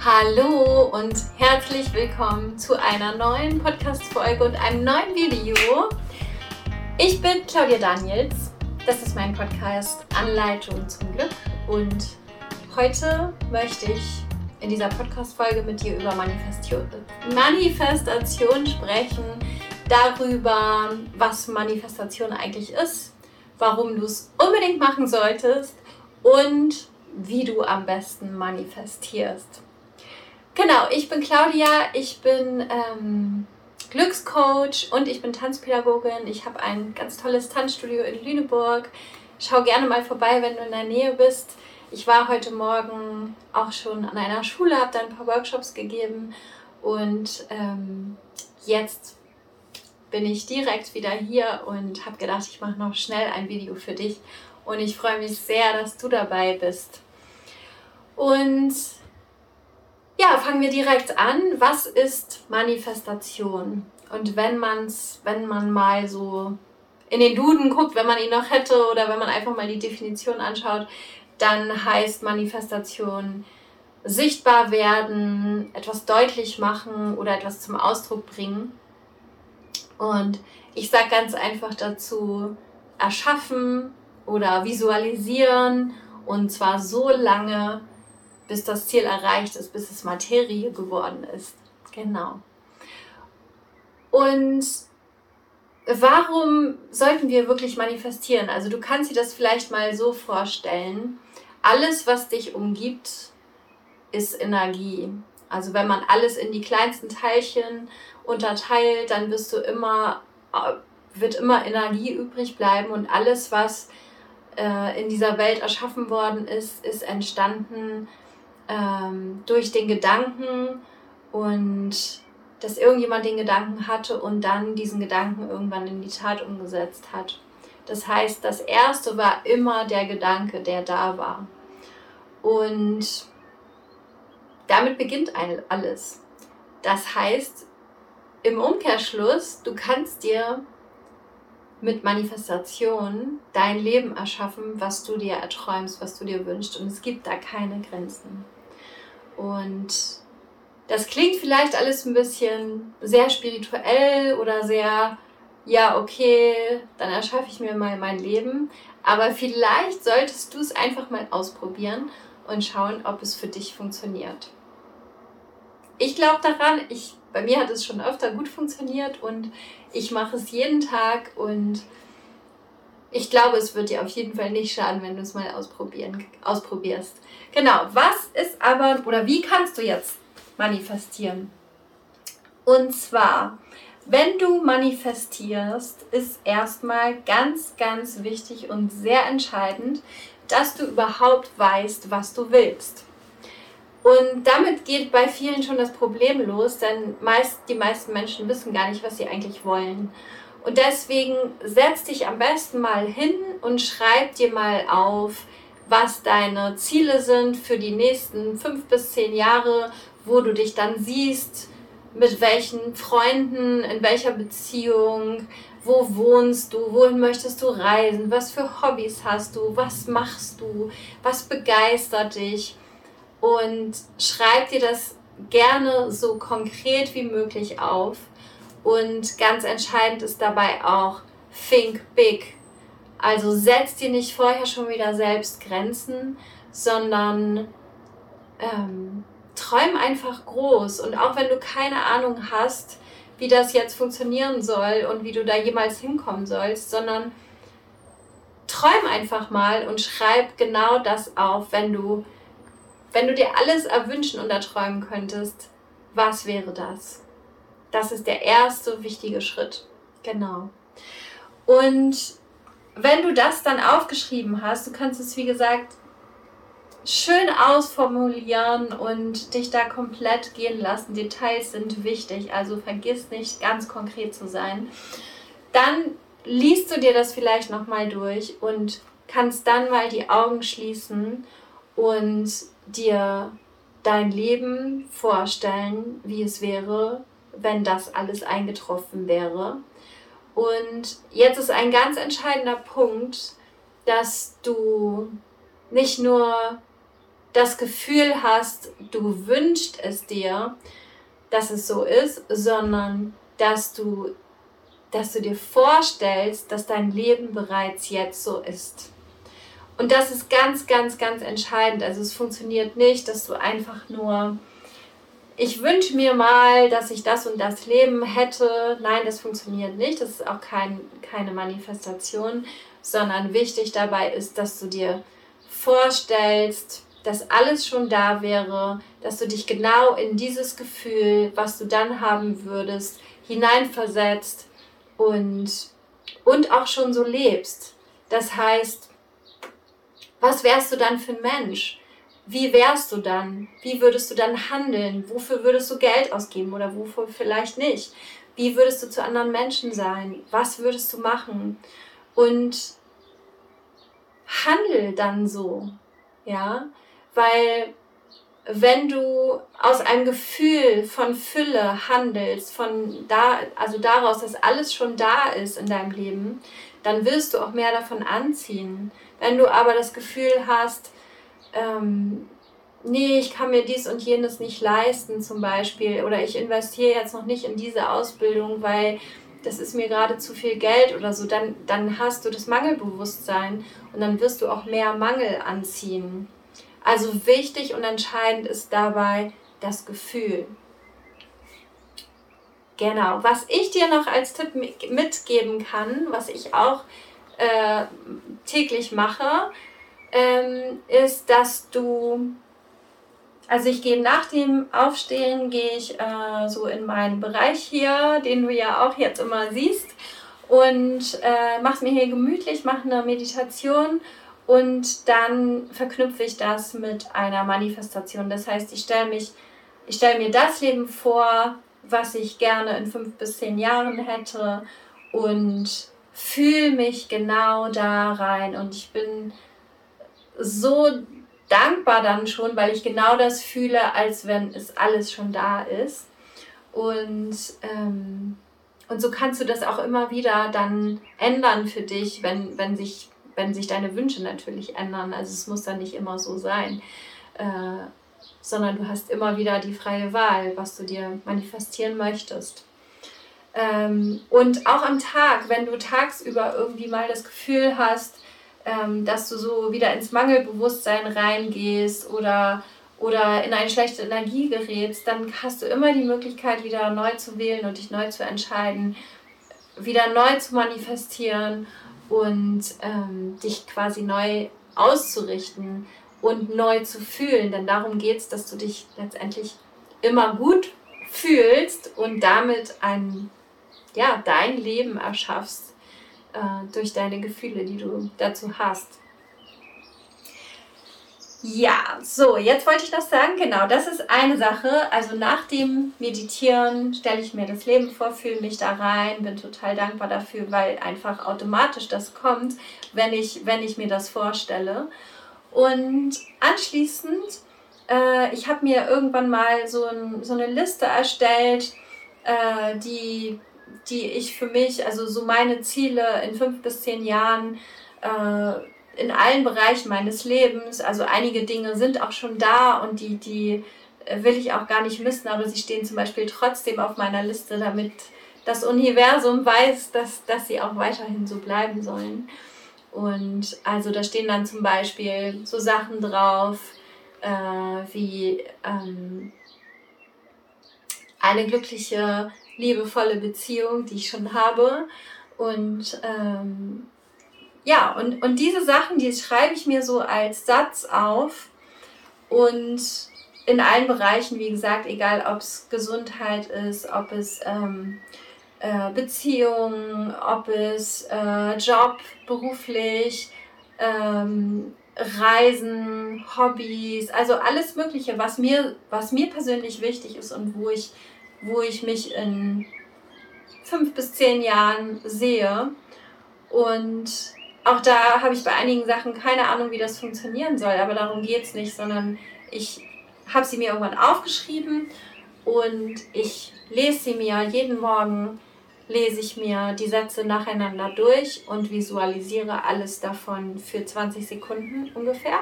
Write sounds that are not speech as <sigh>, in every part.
Hallo und herzlich willkommen zu einer neuen Podcast-Folge und einem neuen Video. Ich bin Claudia Daniels. Das ist mein Podcast Anleitung zum Glück und heute möchte ich in dieser Podcast-Folge mit dir über Manifestation, Manifestation sprechen, darüber, was Manifestation eigentlich ist, warum du es unbedingt machen solltest und wie du am besten manifestierst. Genau, ich bin Claudia, ich bin ähm, Glückscoach und ich bin Tanzpädagogin. Ich habe ein ganz tolles Tanzstudio in Lüneburg. Schau gerne mal vorbei, wenn du in der Nähe bist. Ich war heute Morgen auch schon an einer Schule, habe da ein paar Workshops gegeben und ähm, jetzt bin ich direkt wieder hier und habe gedacht, ich mache noch schnell ein Video für dich und ich freue mich sehr, dass du dabei bist. Und ja, fangen wir direkt an. Was ist Manifestation? Und wenn man's, wenn man mal so in den Duden guckt, wenn man ihn noch hätte oder wenn man einfach mal die Definition anschaut, dann heißt Manifestation sichtbar werden, etwas deutlich machen oder etwas zum Ausdruck bringen. Und ich sage ganz einfach dazu, erschaffen oder visualisieren und zwar so lange, bis das Ziel erreicht ist, bis es Materie geworden ist. Genau. Und warum sollten wir wirklich manifestieren? Also du kannst dir das vielleicht mal so vorstellen. Alles, was dich umgibt, ist Energie. Also wenn man alles in die kleinsten Teilchen unterteilt, dann wirst du immer, äh, wird immer Energie übrig bleiben und alles, was äh, in dieser Welt erschaffen worden ist, ist entstanden ähm, durch den Gedanken und dass irgendjemand den Gedanken hatte und dann diesen Gedanken irgendwann in die Tat umgesetzt hat. Das heißt, das Erste war immer der Gedanke, der da war. Und damit beginnt alles. Das heißt, im Umkehrschluss, du kannst dir mit Manifestation dein Leben erschaffen, was du dir erträumst, was du dir wünschst. Und es gibt da keine Grenzen. Und das klingt vielleicht alles ein bisschen sehr spirituell oder sehr, ja, okay, dann erschaffe ich mir mal mein Leben. Aber vielleicht solltest du es einfach mal ausprobieren und schauen, ob es für dich funktioniert. Ich glaube daran, ich, bei mir hat es schon öfter gut funktioniert und ich mache es jeden Tag und ich glaube, es wird dir auf jeden Fall nicht schaden, wenn du es mal ausprobieren, ausprobierst. Genau, was ist aber oder wie kannst du jetzt manifestieren? Und zwar, wenn du manifestierst, ist erstmal ganz, ganz wichtig und sehr entscheidend, dass du überhaupt weißt, was du willst. Und damit geht bei vielen schon das Problem los, denn meist, die meisten Menschen wissen gar nicht, was sie eigentlich wollen. Und deswegen setz dich am besten mal hin und schreib dir mal auf, was deine Ziele sind für die nächsten fünf bis zehn Jahre, wo du dich dann siehst, mit welchen Freunden, in welcher Beziehung, wo wohnst du, wohin möchtest du reisen, was für Hobbys hast du, was machst du, was begeistert dich und schreib dir das gerne so konkret wie möglich auf. Und ganz entscheidend ist dabei auch, think big. Also setz dir nicht vorher schon wieder selbst Grenzen, sondern ähm, träum einfach groß. Und auch wenn du keine Ahnung hast, wie das jetzt funktionieren soll und wie du da jemals hinkommen sollst, sondern träum einfach mal und schreib genau das auf, wenn du wenn du dir alles erwünschen und erträumen könntest, was wäre das? Das ist der erste wichtige Schritt. Genau. Und wenn du das dann aufgeschrieben hast, du kannst es wie gesagt schön ausformulieren und dich da komplett gehen lassen. Details sind wichtig, also vergiss nicht ganz konkret zu sein. Dann liest du dir das vielleicht nochmal durch und kannst dann mal die Augen schließen und dir dein Leben vorstellen, wie es wäre, wenn das alles eingetroffen wäre. Und jetzt ist ein ganz entscheidender Punkt, dass du nicht nur das Gefühl hast, du wünschst es dir, dass es so ist, sondern dass du, dass du dir vorstellst, dass dein Leben bereits jetzt so ist. Und das ist ganz, ganz, ganz entscheidend. Also es funktioniert nicht, dass du einfach nur, ich wünsche mir mal, dass ich das und das Leben hätte. Nein, das funktioniert nicht. Das ist auch kein, keine Manifestation, sondern wichtig dabei ist, dass du dir vorstellst, dass alles schon da wäre, dass du dich genau in dieses Gefühl, was du dann haben würdest, hineinversetzt und, und auch schon so lebst. Das heißt, was wärst du dann für ein Mensch? Wie wärst du dann? Wie würdest du dann handeln? Wofür würdest du Geld ausgeben oder wofür vielleicht nicht? Wie würdest du zu anderen Menschen sein? Was würdest du machen? Und handel dann so, ja, weil wenn du aus einem Gefühl von Fülle handelst, von da, also daraus, dass alles schon da ist in deinem Leben, dann wirst du auch mehr davon anziehen. Wenn du aber das Gefühl hast, ähm, nee, ich kann mir dies und jenes nicht leisten zum Beispiel, oder ich investiere jetzt noch nicht in diese Ausbildung, weil das ist mir gerade zu viel Geld oder so, dann, dann hast du das Mangelbewusstsein und dann wirst du auch mehr Mangel anziehen. Also wichtig und entscheidend ist dabei das Gefühl. Genau, was ich dir noch als Tipp mitgeben kann, was ich auch äh, täglich mache, ähm, ist, dass du, also ich gehe nach dem Aufstehen, gehe ich äh, so in meinen Bereich hier, den du ja auch jetzt immer siehst, und äh, mache es mir hier gemütlich, mache eine Meditation und dann verknüpfe ich das mit einer Manifestation. Das heißt, ich stelle mich, ich stelle mir das Leben vor, was ich gerne in fünf bis zehn Jahren hätte und fühle mich genau da rein. Und ich bin so dankbar dann schon, weil ich genau das fühle, als wenn es alles schon da ist. Und, ähm, und so kannst du das auch immer wieder dann ändern für dich, wenn, wenn sich wenn sich deine Wünsche natürlich ändern. Also es muss dann nicht immer so sein, äh, sondern du hast immer wieder die freie Wahl, was du dir manifestieren möchtest. Ähm, und auch am Tag, wenn du tagsüber irgendwie mal das Gefühl hast, ähm, dass du so wieder ins Mangelbewusstsein reingehst oder, oder in eine schlechte Energie gerätst, dann hast du immer die Möglichkeit, wieder neu zu wählen und dich neu zu entscheiden, wieder neu zu manifestieren und ähm, dich quasi neu auszurichten und neu zu fühlen. Denn darum geht es, dass du dich letztendlich immer gut fühlst und damit ein, ja, dein Leben erschaffst äh, durch deine Gefühle, die du dazu hast. Ja, so, jetzt wollte ich noch sagen, genau, das ist eine Sache. Also nach dem Meditieren stelle ich mir das Leben vor, fühle mich da rein, bin total dankbar dafür, weil einfach automatisch das kommt, wenn ich, wenn ich mir das vorstelle. Und anschließend, äh, ich habe mir irgendwann mal so, ein, so eine Liste erstellt, äh, die, die ich für mich, also so meine Ziele in fünf bis zehn Jahren, äh, in allen Bereichen meines Lebens. Also einige Dinge sind auch schon da und die, die äh, will ich auch gar nicht missen, aber sie stehen zum Beispiel trotzdem auf meiner Liste, damit das Universum weiß, dass, dass sie auch weiterhin so bleiben sollen. Und also da stehen dann zum Beispiel so Sachen drauf äh, wie ähm, eine glückliche, liebevolle Beziehung, die ich schon habe. Und ähm, ja, und, und diese Sachen, die schreibe ich mir so als Satz auf und in allen Bereichen, wie gesagt, egal ob es Gesundheit ist, ob es ähm, äh, Beziehung, ob es äh, Job, beruflich, ähm, Reisen, Hobbys, also alles Mögliche, was mir, was mir persönlich wichtig ist und wo ich, wo ich mich in fünf bis zehn Jahren sehe. Und auch da habe ich bei einigen Sachen keine Ahnung, wie das funktionieren soll, aber darum geht es nicht, sondern ich habe sie mir irgendwann aufgeschrieben und ich lese sie mir jeden Morgen, lese ich mir die Sätze nacheinander durch und visualisiere alles davon für 20 Sekunden ungefähr.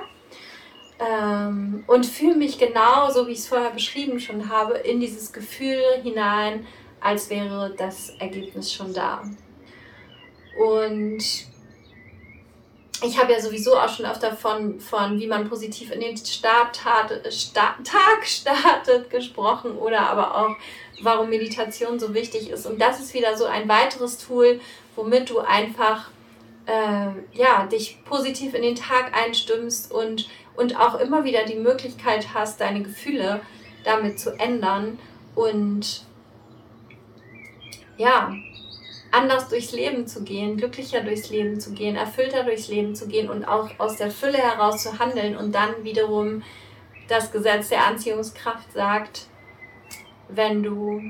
Ähm, und fühle mich genau, so wie ich es vorher beschrieben schon habe, in dieses Gefühl hinein, als wäre das Ergebnis schon da. Und ich habe ja sowieso auch schon öfter von, von wie man positiv in den Start, Start, Tag startet gesprochen oder aber auch, warum Meditation so wichtig ist. Und das ist wieder so ein weiteres Tool, womit du einfach äh, ja, dich positiv in den Tag einstimmst und, und auch immer wieder die Möglichkeit hast, deine Gefühle damit zu ändern und ja, anders durchs Leben zu gehen, glücklicher durchs Leben zu gehen, erfüllter durchs Leben zu gehen und auch aus der Fülle heraus zu handeln und dann wiederum das Gesetz der Anziehungskraft sagt, wenn du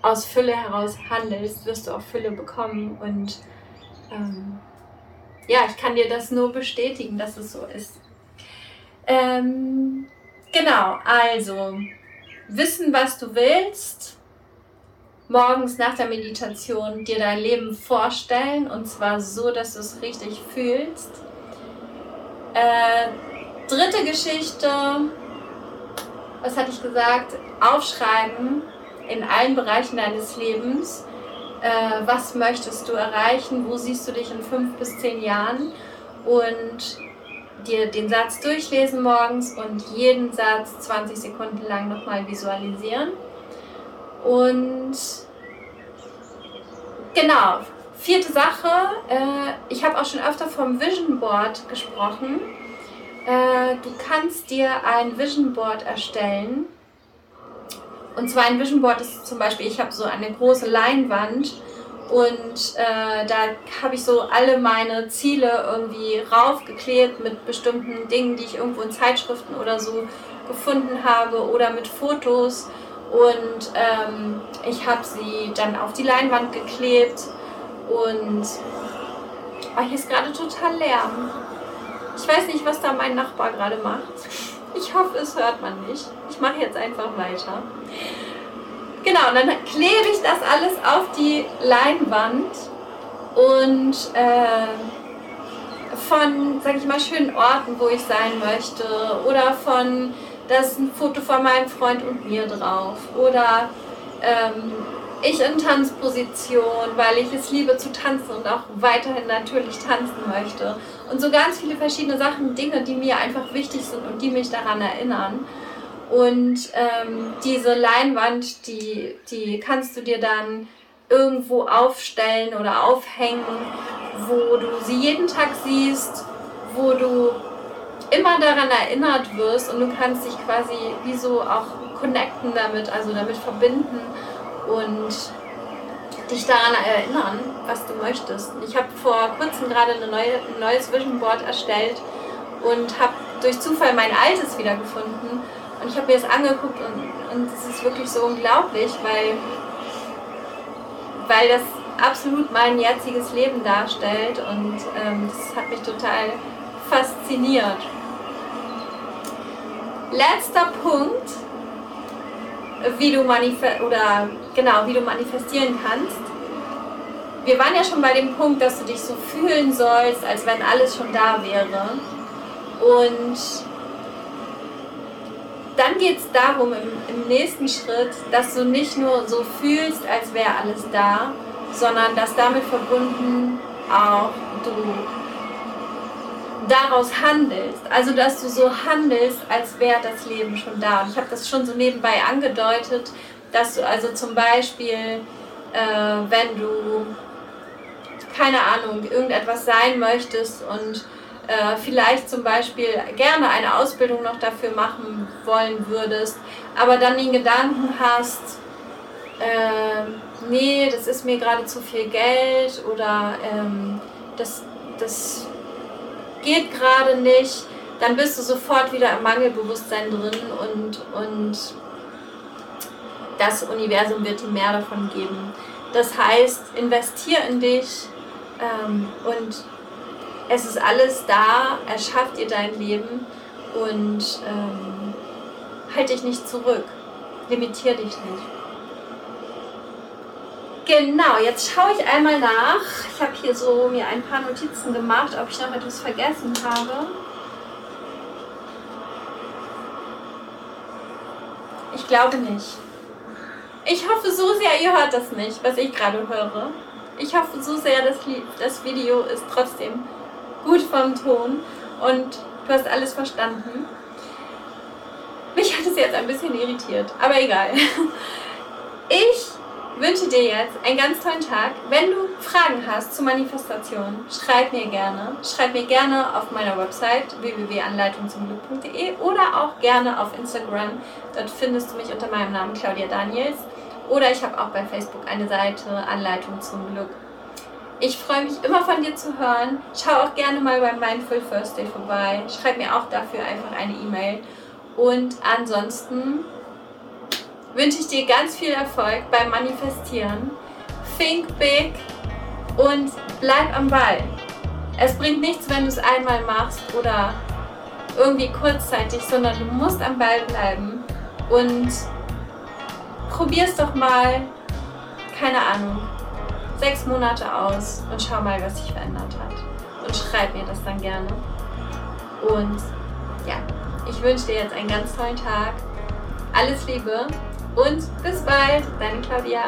aus Fülle heraus handelst, wirst du auch Fülle bekommen und ähm, ja, ich kann dir das nur bestätigen, dass es so ist. Ähm, genau, also wissen, was du willst, morgens nach der Meditation dir dein Leben vorstellen und zwar so, dass du es richtig fühlst. Äh, dritte Geschichte, was hatte ich gesagt? Aufschreiben in allen Bereichen deines Lebens. Äh, was möchtest du erreichen? Wo siehst du dich in fünf bis zehn Jahren? Und dir den Satz durchlesen morgens und jeden Satz 20 Sekunden lang nochmal visualisieren. Und genau, vierte Sache, äh, ich habe auch schon öfter vom Vision Board gesprochen. Äh, du kannst dir ein Vision Board erstellen. Und zwar ein Vision Board ist zum Beispiel, ich habe so eine große Leinwand und äh, da habe ich so alle meine Ziele irgendwie raufgeklebt mit bestimmten Dingen, die ich irgendwo in Zeitschriften oder so gefunden habe oder mit Fotos und ähm, ich habe sie dann auf die Leinwand geklebt und oh, hier ist gerade total Lärm. Ich weiß nicht, was da mein Nachbar gerade macht. Ich hoffe, es hört man nicht. Ich mache jetzt einfach weiter. Genau, und dann klebe ich das alles auf die Leinwand und äh, von, sag ich mal, schönen Orten, wo ich sein möchte oder von da ist ein Foto von meinem Freund und mir drauf. Oder ähm, ich in Tanzposition, weil ich es liebe zu tanzen und auch weiterhin natürlich tanzen möchte. Und so ganz viele verschiedene Sachen, Dinge, die mir einfach wichtig sind und die mich daran erinnern. Und ähm, diese Leinwand, die, die kannst du dir dann irgendwo aufstellen oder aufhängen, wo du sie jeden Tag siehst, wo du immer daran erinnert wirst und du kannst dich quasi wie so auch connecten damit, also damit verbinden und dich daran erinnern, was du möchtest. Ich habe vor kurzem gerade eine neue, ein neues Vision Board erstellt und habe durch Zufall mein altes wiedergefunden und ich habe mir das angeguckt und es ist wirklich so unglaublich, weil, weil das absolut mein jetziges Leben darstellt und ähm, das hat mich total fasziniert. Letzter Punkt, wie du oder genau, wie du manifestieren kannst. Wir waren ja schon bei dem Punkt, dass du dich so fühlen sollst, als wenn alles schon da wäre. Und dann geht es darum im, im nächsten Schritt, dass du nicht nur so fühlst, als wäre alles da, sondern dass damit verbunden auch du daraus handelst. Also, dass du so handelst, als wäre das Leben schon da. Und ich habe das schon so nebenbei angedeutet, dass du also zum Beispiel, äh, wenn du, keine Ahnung, irgendetwas sein möchtest und äh, vielleicht zum Beispiel gerne eine Ausbildung noch dafür machen wollen würdest, aber dann den Gedanken hast, äh, nee, das ist mir gerade zu viel Geld oder ähm, das, das geht gerade nicht, dann bist du sofort wieder im Mangelbewusstsein drin und, und das Universum wird dir mehr davon geben. Das heißt, investier in dich ähm, und es ist alles da, erschafft dir dein Leben und ähm, halt dich nicht zurück, limitier dich nicht. Genau, jetzt schaue ich einmal nach. Ich habe hier so mir ein paar Notizen gemacht, ob ich noch etwas vergessen habe. Ich glaube nicht. Ich hoffe so sehr, ihr hört das nicht, was ich gerade höre. Ich hoffe so sehr, dass das Video ist trotzdem gut vom Ton und du hast alles verstanden. Mich hat es jetzt ein bisschen irritiert, aber egal. <laughs> Ich wünsche dir jetzt einen ganz tollen Tag. Wenn du Fragen hast zur Manifestation, schreib mir gerne. Schreib mir gerne auf meiner Website www.anleitungzumglück.de oder auch gerne auf Instagram. Dort findest du mich unter meinem Namen Claudia Daniels. Oder ich habe auch bei Facebook eine Seite Anleitung zum Glück. Ich freue mich immer von dir zu hören. Schau auch gerne mal bei Mindful First Day vorbei. Schreib mir auch dafür einfach eine E-Mail. Und ansonsten wünsche ich dir ganz viel Erfolg beim Manifestieren. Think big und bleib am Ball. Es bringt nichts, wenn du es einmal machst oder irgendwie kurzzeitig, sondern du musst am Ball bleiben und probier's doch mal, keine Ahnung, sechs Monate aus und schau mal, was sich verändert hat. Und schreib mir das dann gerne. Und ja, ich wünsche dir jetzt einen ganz tollen Tag. Alles Liebe und bis bald, deine Claudia.